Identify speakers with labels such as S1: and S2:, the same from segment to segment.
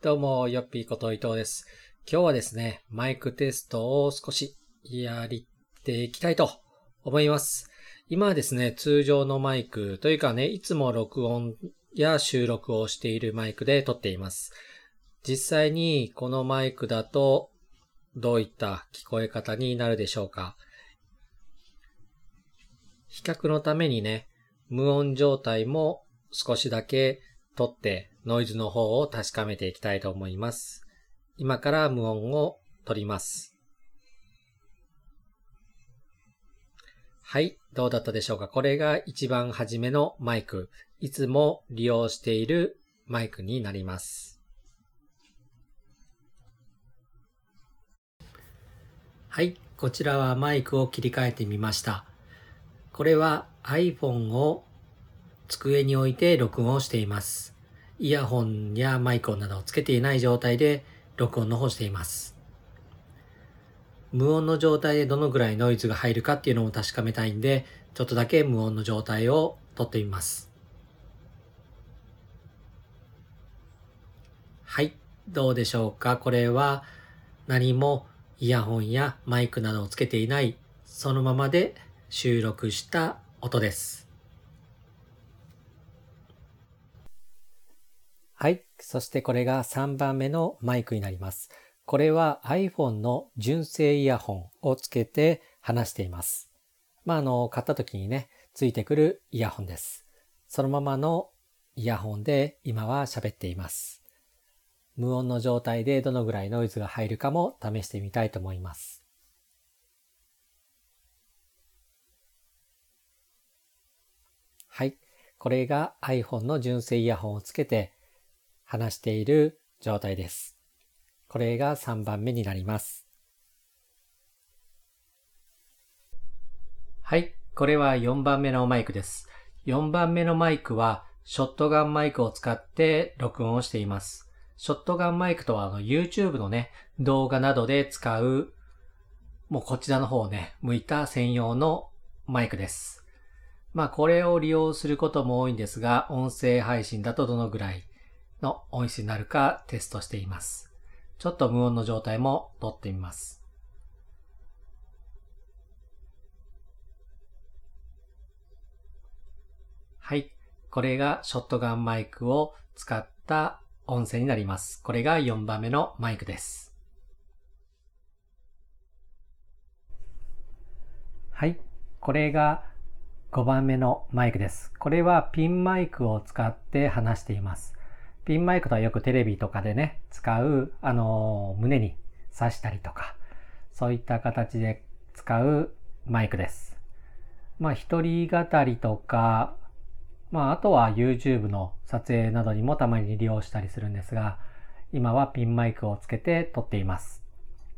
S1: どうも、よっぴーこと伊藤です。今日はですね、マイクテストを少しやりていきたいと思います。今はですね、通常のマイクというかね、いつも録音や収録をしているマイクで撮っています。実際にこのマイクだとどういった聞こえ方になるでしょうか比較のためにね、無音状態も少しだけ撮ってノイズの方を確かめていきたいと思います。今から無音を取ります。はい、どうだったでしょうか？これが一番初めのマイク。いつも利用しているマイクになります。はい、こちらはマイクを切り替えてみました。これは iPhone を机に置いて録音をしています。イヤホンやマイクなどをつけていない状態で録音の方をしています。無音の状態でどのぐらいノイズが入るかっていうのを確かめたいんで、ちょっとだけ無音の状態を撮ってみます。はい、どうでしょうか？これは何もイヤホンやマイクなどをつけていない、そのままで収録した音です。はい。そしてこれが3番目のマイクになります。これは iPhone の純正イヤホンをつけて話しています。まあ、あの、買った時にね、ついてくるイヤホンです。そのままのイヤホンで今は喋っています。無音の状態でどのぐらいノイズが入るかも試してみたいと思います。はい。これが iPhone の純正イヤホンをつけて話している状態です。これが3番目になります。はい。これは4番目のマイクです。4番目のマイクはショットガンマイクを使って録音をしています。ショットガンマイクとはあの YouTube のね、動画などで使う、もうこちらの方をね、向いた専用のマイクです。まあこれを利用することも多いんですが、音声配信だとどのぐらいの音質になるかテストしています。ちょっと無音の状態も撮ってみます。はい。これがショットガンマイクを使った音声になります。これが4番目のマイクです。はい。これが5番目のマイクです。これはピンマイクを使って話しています。ピンマイクとはよくテレビとかでね、使う、あのー胸に刺したりとか、そういった形で使うマイクです。まあ、一人語りとか、まあ、あとは YouTube の撮影などにもたまに利用したりするんですが、今はピンマイクをつけて撮っています。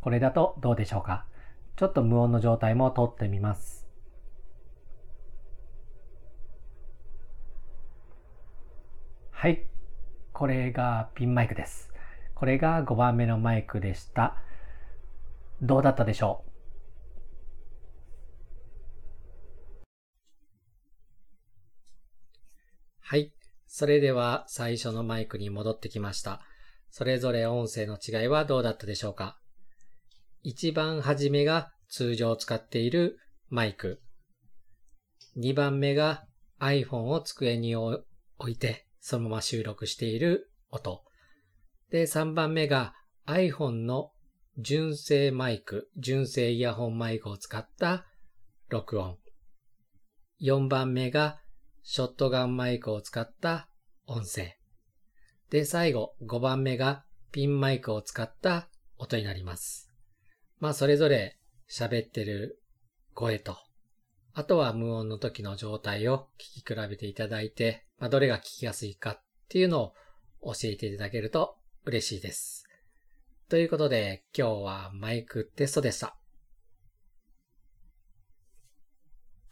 S1: これだとどうでしょうか？ちょっと無音の状態も撮ってみます。はい。これがピンマイクです。これが5番目のマイクでした。どうだったでしょう？はい。それでは最初のマイクに戻ってきました。それぞれ音声の違いはどうだったでしょうか？一番初めが通常使っているマイク。二番目が iPhone を机に置いてそのまま収録している音。で、3番目が iPhone の純正マイク、純正イヤホンマイクを使った録音。4番目がショットガンマイクを使った音声。で、最後5番目がピンマイクを使った音になります。まあ、それぞれ喋ってる声と、あとは無音の時の状態を聞き比べていただいて、まあ、どれが聞きやすいかっていうのを教えていただけると嬉しいです。ということで、今日はマイクテストでした。